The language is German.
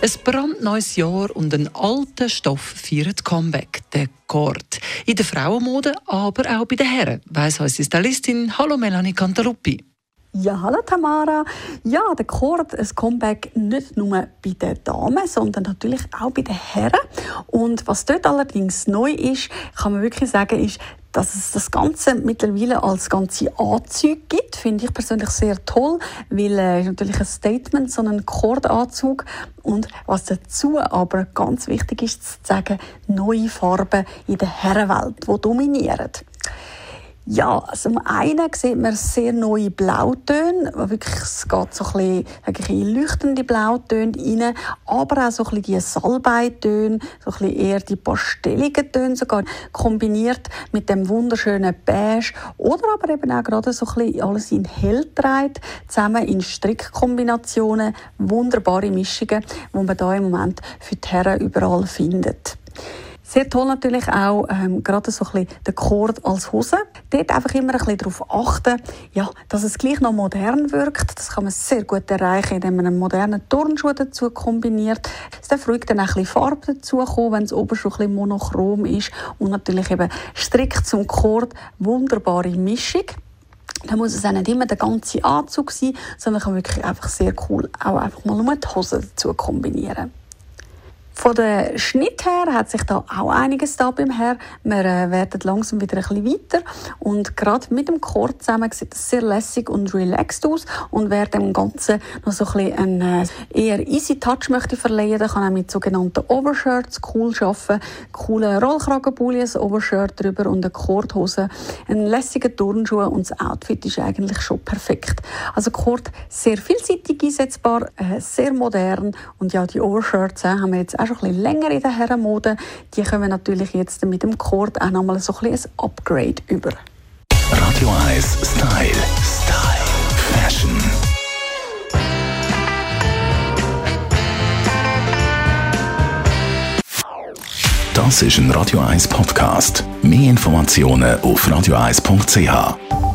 Ein brandneues Jahr und ein alter Stoff feiert Comeback, der Kord. In der Frauenmode, aber auch bei den Herren, weiss unsere Stylistin. Hallo Melanie Cantaluppi. Ja, hallo Tamara. Ja, der Kord, ein Comeback nicht nur bei den Damen, sondern natürlich auch bei den Herren. Und was dort allerdings neu ist, kann man wirklich sagen, ist, dass es das Ganze mittlerweile als ganze Anzüge gibt, finde ich persönlich sehr toll, weil äh, ist natürlich ein Statement, so ein Kordanzug und was dazu aber ganz wichtig ist zu sagen, neue Farben in der Herrenwelt, die dominieren. Ja, also zum einen sieht man sehr neue Blautöne, wirklich, es geht so ein bisschen in leuchtende Blautöne rein, aber auch so ein bisschen die Salbeitöne, so ein bisschen eher die pastelligen Töne sogar, kombiniert mit dem wunderschönen Beige oder aber eben auch gerade so ein bisschen alles in hell trägt, zusammen in Strickkombinationen, wunderbare Mischungen, die man da im Moment für die Herren überall findet. Sehr toll natürlich auch ähm, gerade so ein bisschen der Kord als Hose. Dort einfach immer ein bisschen darauf achten, ja, dass es gleich noch modern wirkt. Das kann man sehr gut erreichen, indem man einen modernen Turnschuh dazu kombiniert. Es darf ruhig dann auch ein bisschen Farbe dazukommen, wenn es oben schon ein bisschen monochrom ist. Und natürlich eben strikt zum Kord wunderbare Mischung. Da muss es auch nicht immer der ganze Anzug sein, sondern kann wirklich einfach sehr cool auch einfach mal nur die Hose dazu kombinieren. Von der Schnitt her hat sich da auch einiges da beim Herr. Wir äh, werden langsam wieder ein bisschen weiter und gerade mit dem Chord zusammen sieht es sehr lässig und relaxed aus und wer dem Ganzen noch so ein bisschen einen äh, eher easy Touch möchte verleihen, dann kann er mit sogenannten Overshirts cool arbeiten, coole Rollkragenpulli, ein Overshirt drüber und eine Chordhose, einen lässigen Turnschuh und das Outfit ist eigentlich schon perfekt. Also Chord sehr vielseitig einsetzbar, äh, sehr modern und ja, die Overshirts äh, haben wir jetzt auch schon ein bisschen länger in der Herrenmode, die kommen natürlich jetzt mit dem Kord auch nochmal so ein, ein Upgrade über. Radio 1 Style. Style. Fashion. Das ist ein Radio 1 Podcast. Mehr Informationen auf radio1.ch.